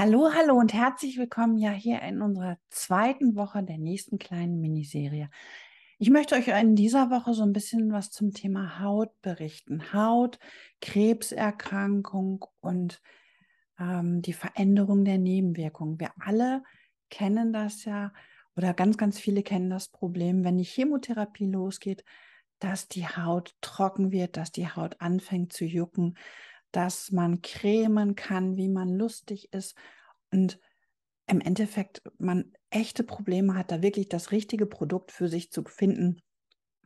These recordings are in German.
Hallo, hallo und herzlich willkommen ja hier in unserer zweiten Woche der nächsten kleinen Miniserie. Ich möchte euch in dieser Woche so ein bisschen was zum Thema Haut berichten. Haut, Krebserkrankung und ähm, die Veränderung der Nebenwirkungen. Wir alle kennen das ja oder ganz, ganz viele kennen das Problem, wenn die Chemotherapie losgeht, dass die Haut trocken wird, dass die Haut anfängt zu jucken, dass man cremen kann, wie man lustig ist und im Endeffekt man echte Probleme hat, da wirklich das richtige Produkt für sich zu finden,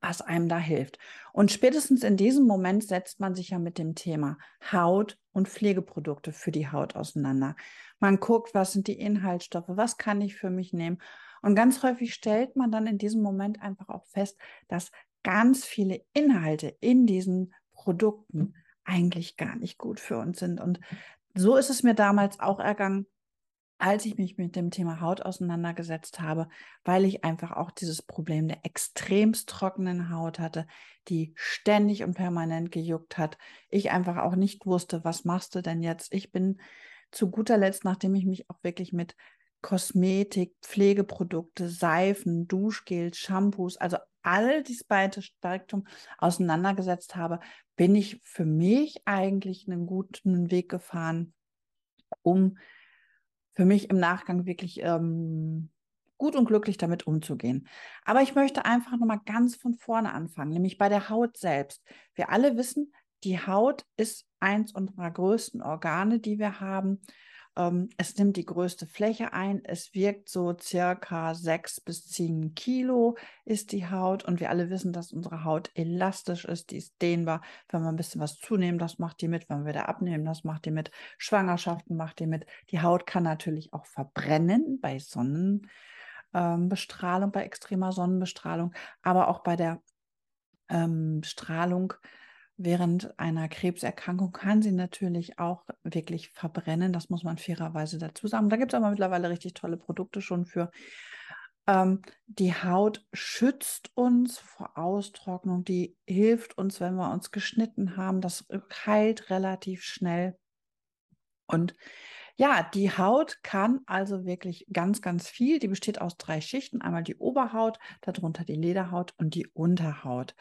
was einem da hilft. Und spätestens in diesem Moment setzt man sich ja mit dem Thema Haut und Pflegeprodukte für die Haut auseinander. Man guckt, was sind die Inhaltsstoffe, was kann ich für mich nehmen. Und ganz häufig stellt man dann in diesem Moment einfach auch fest, dass ganz viele Inhalte in diesen Produkten eigentlich gar nicht gut für uns sind. Und so ist es mir damals auch ergangen, als ich mich mit dem Thema Haut auseinandergesetzt habe, weil ich einfach auch dieses Problem der extremst trockenen Haut hatte, die ständig und permanent gejuckt hat. Ich einfach auch nicht wusste, was machst du denn jetzt? Ich bin zu guter Letzt, nachdem ich mich auch wirklich mit Kosmetik, Pflegeprodukte, Seifen, Duschgel, Shampoos, also all dieses breite Spektrum auseinandergesetzt habe, bin ich für mich eigentlich einen guten Weg gefahren, um für mich im Nachgang wirklich ähm, gut und glücklich damit umzugehen. Aber ich möchte einfach nochmal ganz von vorne anfangen, nämlich bei der Haut selbst. Wir alle wissen, die Haut ist eins unserer größten Organe, die wir haben. Ähm, es nimmt die größte Fläche ein. Es wirkt so circa sechs bis zehn Kilo ist die Haut. Und wir alle wissen, dass unsere Haut elastisch ist. Die ist dehnbar. Wenn wir ein bisschen was zunehmen, das macht die mit. Wenn wir wieder abnehmen, das macht die mit. Schwangerschaften macht die mit. Die Haut kann natürlich auch verbrennen bei Sonnenbestrahlung, ähm, bei extremer Sonnenbestrahlung, aber auch bei der ähm, Strahlung Während einer Krebserkrankung kann sie natürlich auch wirklich verbrennen. Das muss man fairerweise dazu sagen. Da gibt es aber mittlerweile richtig tolle Produkte schon für. Ähm, die Haut schützt uns vor Austrocknung. Die hilft uns, wenn wir uns geschnitten haben. Das heilt relativ schnell. Und ja, die Haut kann also wirklich ganz, ganz viel. Die besteht aus drei Schichten. Einmal die Oberhaut, darunter die Lederhaut und die Unterhaut.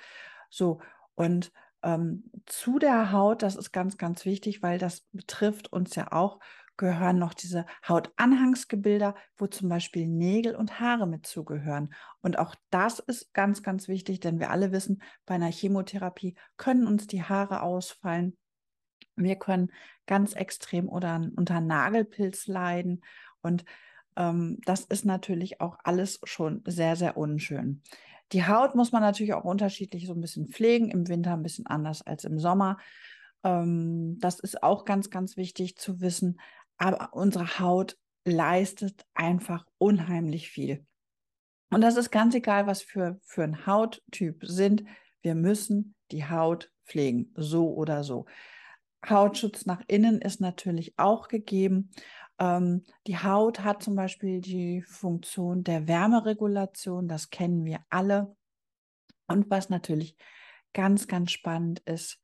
So, und ähm, zu der Haut, das ist ganz, ganz wichtig, weil das betrifft uns ja auch, gehören noch diese Hautanhangsgebilder, wo zum Beispiel Nägel und Haare mit zugehören. Und auch das ist ganz, ganz wichtig, denn wir alle wissen, bei einer Chemotherapie können uns die Haare ausfallen. Wir können ganz extrem oder unter Nagelpilz leiden. Und ähm, das ist natürlich auch alles schon sehr, sehr unschön. Die Haut muss man natürlich auch unterschiedlich so ein bisschen pflegen, im Winter ein bisschen anders als im Sommer. Ähm, das ist auch ganz, ganz wichtig zu wissen. Aber unsere Haut leistet einfach unheimlich viel. Und das ist ganz egal, was für, für ein Hauttyp sind. Wir müssen die Haut pflegen, so oder so. Hautschutz nach innen ist natürlich auch gegeben. Ähm, die Haut hat zum Beispiel die Funktion der Wärmeregulation, das kennen wir alle. Und was natürlich ganz, ganz spannend ist,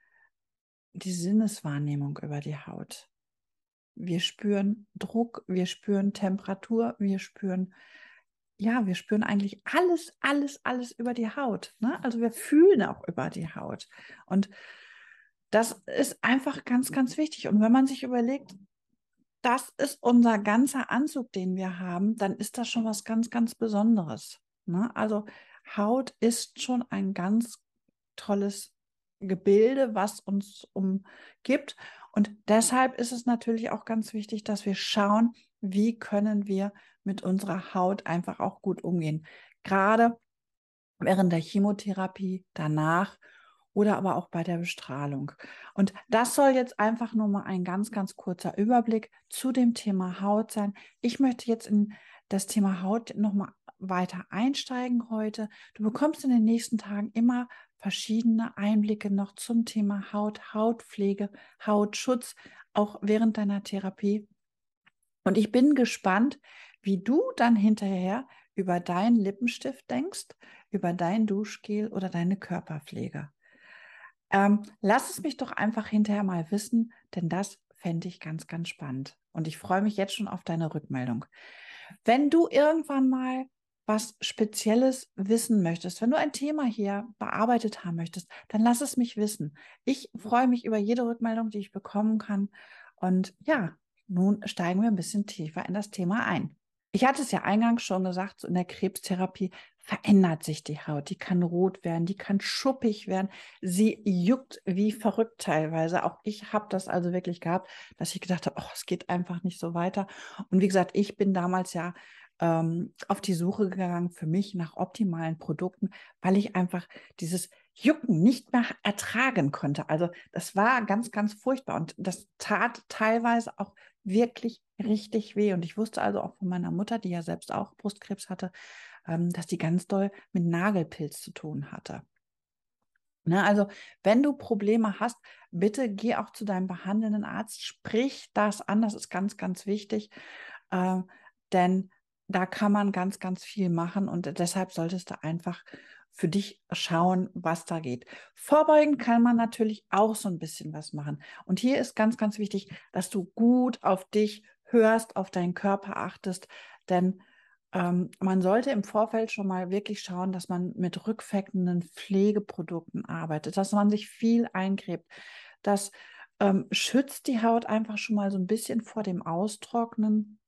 die Sinneswahrnehmung über die Haut. Wir spüren Druck, wir spüren Temperatur, wir spüren, ja, wir spüren eigentlich alles, alles, alles über die Haut. Ne? Also wir fühlen auch über die Haut. Und das ist einfach ganz, ganz wichtig. Und wenn man sich überlegt, das ist unser ganzer Anzug, den wir haben, dann ist das schon was ganz, ganz Besonderes. Ne? Also Haut ist schon ein ganz tolles Gebilde, was uns umgibt. Und deshalb ist es natürlich auch ganz wichtig, dass wir schauen, wie können wir mit unserer Haut einfach auch gut umgehen. Gerade während der Chemotherapie, danach oder aber auch bei der Bestrahlung. Und das soll jetzt einfach nur mal ein ganz, ganz kurzer Überblick zu dem Thema Haut sein. Ich möchte jetzt in das Thema Haut noch mal weiter einsteigen heute. Du bekommst in den nächsten Tagen immer verschiedene Einblicke noch zum Thema Haut, Hautpflege, Hautschutz, auch während deiner Therapie. Und ich bin gespannt, wie du dann hinterher über deinen Lippenstift denkst, über dein Duschgel oder deine Körperpflege. Ähm, lass es mich doch einfach hinterher mal wissen, denn das fände ich ganz, ganz spannend. Und ich freue mich jetzt schon auf deine Rückmeldung. Wenn du irgendwann mal was Spezielles wissen möchtest, wenn du ein Thema hier bearbeitet haben möchtest, dann lass es mich wissen. Ich freue mich über jede Rückmeldung, die ich bekommen kann. Und ja, nun steigen wir ein bisschen tiefer in das Thema ein. Ich hatte es ja eingangs schon gesagt, so in der Krebstherapie verändert sich die Haut. Die kann rot werden, die kann schuppig werden. Sie juckt wie verrückt teilweise. Auch ich habe das also wirklich gehabt, dass ich gedacht habe, es geht einfach nicht so weiter. Und wie gesagt, ich bin damals ja ähm, auf die Suche gegangen für mich nach optimalen Produkten, weil ich einfach dieses Jucken nicht mehr ertragen konnte. Also das war ganz, ganz furchtbar und das tat teilweise auch wirklich richtig weh. Und ich wusste also auch von meiner Mutter, die ja selbst auch Brustkrebs hatte, ähm, dass die ganz doll mit Nagelpilz zu tun hatte. Ne, also, wenn du Probleme hast, bitte geh auch zu deinem behandelnden Arzt, sprich das an, das ist ganz, ganz wichtig, äh, denn da kann man ganz, ganz viel machen und deshalb solltest du einfach für dich schauen, was da geht. Vorbeugen kann man natürlich auch so ein bisschen was machen. Und hier ist ganz, ganz wichtig, dass du gut auf dich hörst, auf deinen Körper achtest, denn ähm, man sollte im Vorfeld schon mal wirklich schauen, dass man mit rückfettenden Pflegeprodukten arbeitet, dass man sich viel eingräbt. Das ähm, schützt die Haut einfach schon mal so ein bisschen vor dem Austrocknen.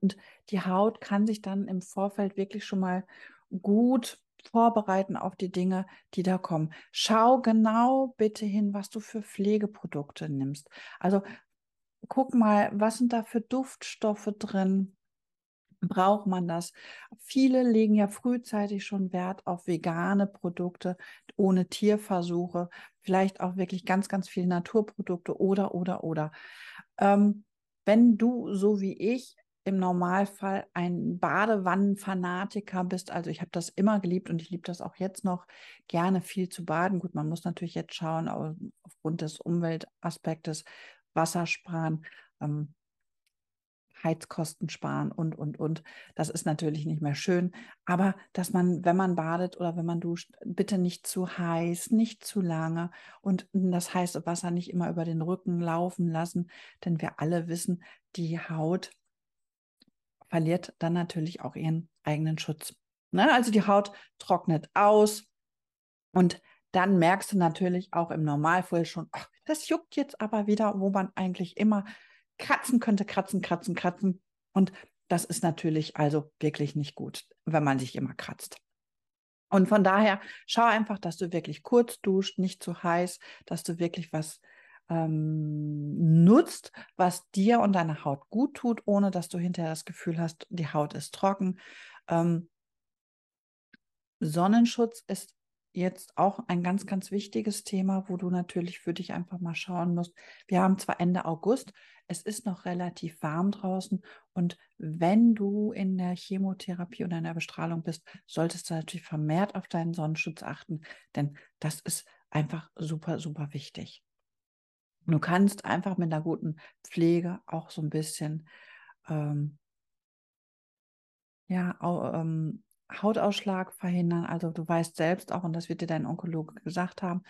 Und die Haut kann sich dann im Vorfeld wirklich schon mal gut vorbereiten auf die Dinge, die da kommen. Schau genau bitte hin, was du für Pflegeprodukte nimmst. Also guck mal, was sind da für Duftstoffe drin? Braucht man das? Viele legen ja frühzeitig schon Wert auf vegane Produkte ohne Tierversuche, vielleicht auch wirklich ganz, ganz viele Naturprodukte oder, oder, oder. Ähm, wenn du so wie ich im Normalfall ein Badewannenfanatiker bist. Also ich habe das immer geliebt und ich liebe das auch jetzt noch gerne viel zu baden. Gut, man muss natürlich jetzt schauen, aufgrund des Umweltaspektes Wasser sparen, ähm, Heizkosten sparen und, und, und. Das ist natürlich nicht mehr schön. Aber dass man, wenn man badet oder wenn man duscht, bitte nicht zu heiß, nicht zu lange und das heiße Wasser nicht immer über den Rücken laufen lassen. Denn wir alle wissen, die Haut verliert dann natürlich auch ihren eigenen Schutz. Ne? Also die Haut trocknet aus und dann merkst du natürlich auch im Normalfall schon, ach, das juckt jetzt aber wieder, wo man eigentlich immer kratzen könnte, kratzen, kratzen, kratzen. Und das ist natürlich also wirklich nicht gut, wenn man sich immer kratzt. Und von daher schau einfach, dass du wirklich kurz duscht, nicht zu heiß, dass du wirklich was ähm, nutzt, was dir und deiner Haut gut tut, ohne dass du hinterher das Gefühl hast, die Haut ist trocken. Ähm, Sonnenschutz ist jetzt auch ein ganz, ganz wichtiges Thema, wo du natürlich für dich einfach mal schauen musst. Wir haben zwar Ende August, es ist noch relativ warm draußen und wenn du in der Chemotherapie oder in der Bestrahlung bist, solltest du natürlich vermehrt auf deinen Sonnenschutz achten, denn das ist einfach super, super wichtig. Du kannst einfach mit einer guten Pflege auch so ein bisschen ähm, ja, au, ähm, Hautausschlag verhindern. Also du weißt selbst auch, und das wird dir dein Onkologe gesagt haben,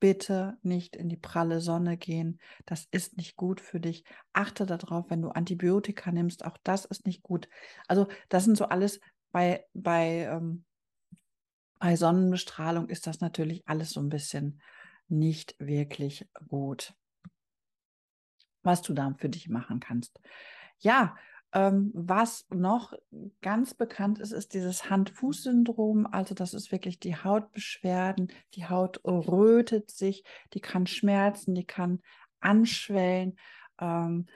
bitte nicht in die pralle Sonne gehen. Das ist nicht gut für dich. Achte darauf, wenn du Antibiotika nimmst, auch das ist nicht gut. Also das sind so alles bei, bei, ähm, bei Sonnenbestrahlung ist das natürlich alles so ein bisschen nicht wirklich gut was du da für dich machen kannst. Ja, ähm, was noch ganz bekannt ist, ist dieses Hand-Fuß-Syndrom. Also das ist wirklich die Hautbeschwerden. Die Haut rötet sich, die kann schmerzen, die kann anschwellen. Ähm,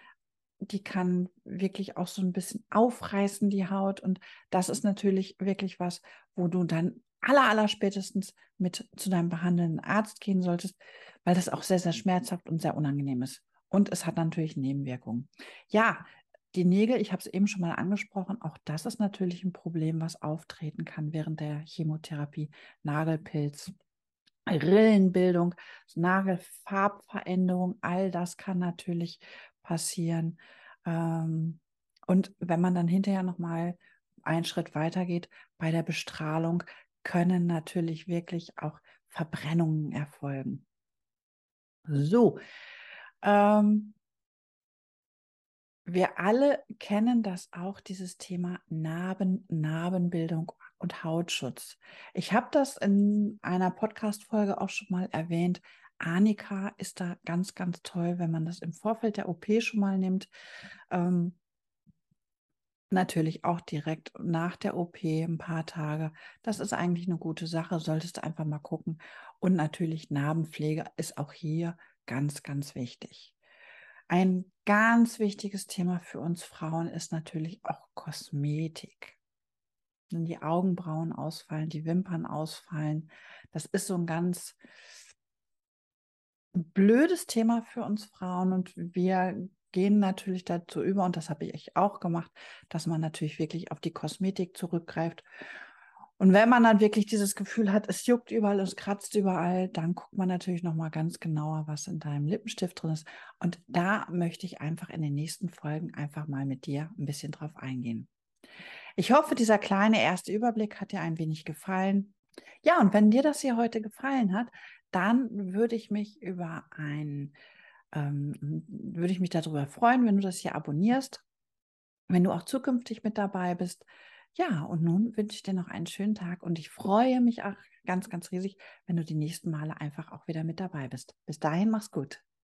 die kann wirklich auch so ein bisschen aufreißen, die Haut. Und das ist natürlich wirklich was, wo du dann aller, aller spätestens mit zu deinem behandelnden Arzt gehen solltest, weil das auch sehr, sehr schmerzhaft und sehr unangenehm ist. Und es hat natürlich Nebenwirkungen. Ja, die Nägel, ich habe es eben schon mal angesprochen, auch das ist natürlich ein Problem, was auftreten kann während der Chemotherapie. Nagelpilz, Rillenbildung, Nagelfarbveränderung, all das kann natürlich passieren. Ähm, und wenn man dann hinterher nochmal einen Schritt weiter geht, bei der Bestrahlung können natürlich wirklich auch Verbrennungen erfolgen. So, ähm, wir alle kennen das auch, dieses Thema Narben, Narbenbildung und Hautschutz. Ich habe das in einer Podcast-Folge auch schon mal erwähnt. Annika ist da ganz, ganz toll, wenn man das im Vorfeld der OP schon mal nimmt. Ähm, natürlich auch direkt nach der OP ein paar Tage. Das ist eigentlich eine gute Sache, solltest du einfach mal gucken. Und natürlich Narbenpflege ist auch hier ganz, ganz wichtig. Ein ganz wichtiges Thema für uns Frauen ist natürlich auch Kosmetik. Wenn die Augenbrauen ausfallen, die Wimpern ausfallen, das ist so ein ganz blödes Thema für uns Frauen und wir gehen natürlich dazu über, und das habe ich auch gemacht, dass man natürlich wirklich auf die Kosmetik zurückgreift. Und wenn man dann wirklich dieses Gefühl hat, es juckt überall, es kratzt überall, dann guckt man natürlich nochmal ganz genauer, was in deinem Lippenstift drin ist. Und da möchte ich einfach in den nächsten Folgen einfach mal mit dir ein bisschen drauf eingehen. Ich hoffe, dieser kleine erste Überblick hat dir ein wenig gefallen. Ja, und wenn dir das hier heute gefallen hat, dann würde ich mich über ein ähm, würde ich mich darüber freuen, wenn du das hier abonnierst, wenn du auch zukünftig mit dabei bist. Ja, und nun wünsche ich dir noch einen schönen Tag und ich freue mich auch ganz, ganz riesig, wenn du die nächsten Male einfach auch wieder mit dabei bist. Bis dahin, mach's gut.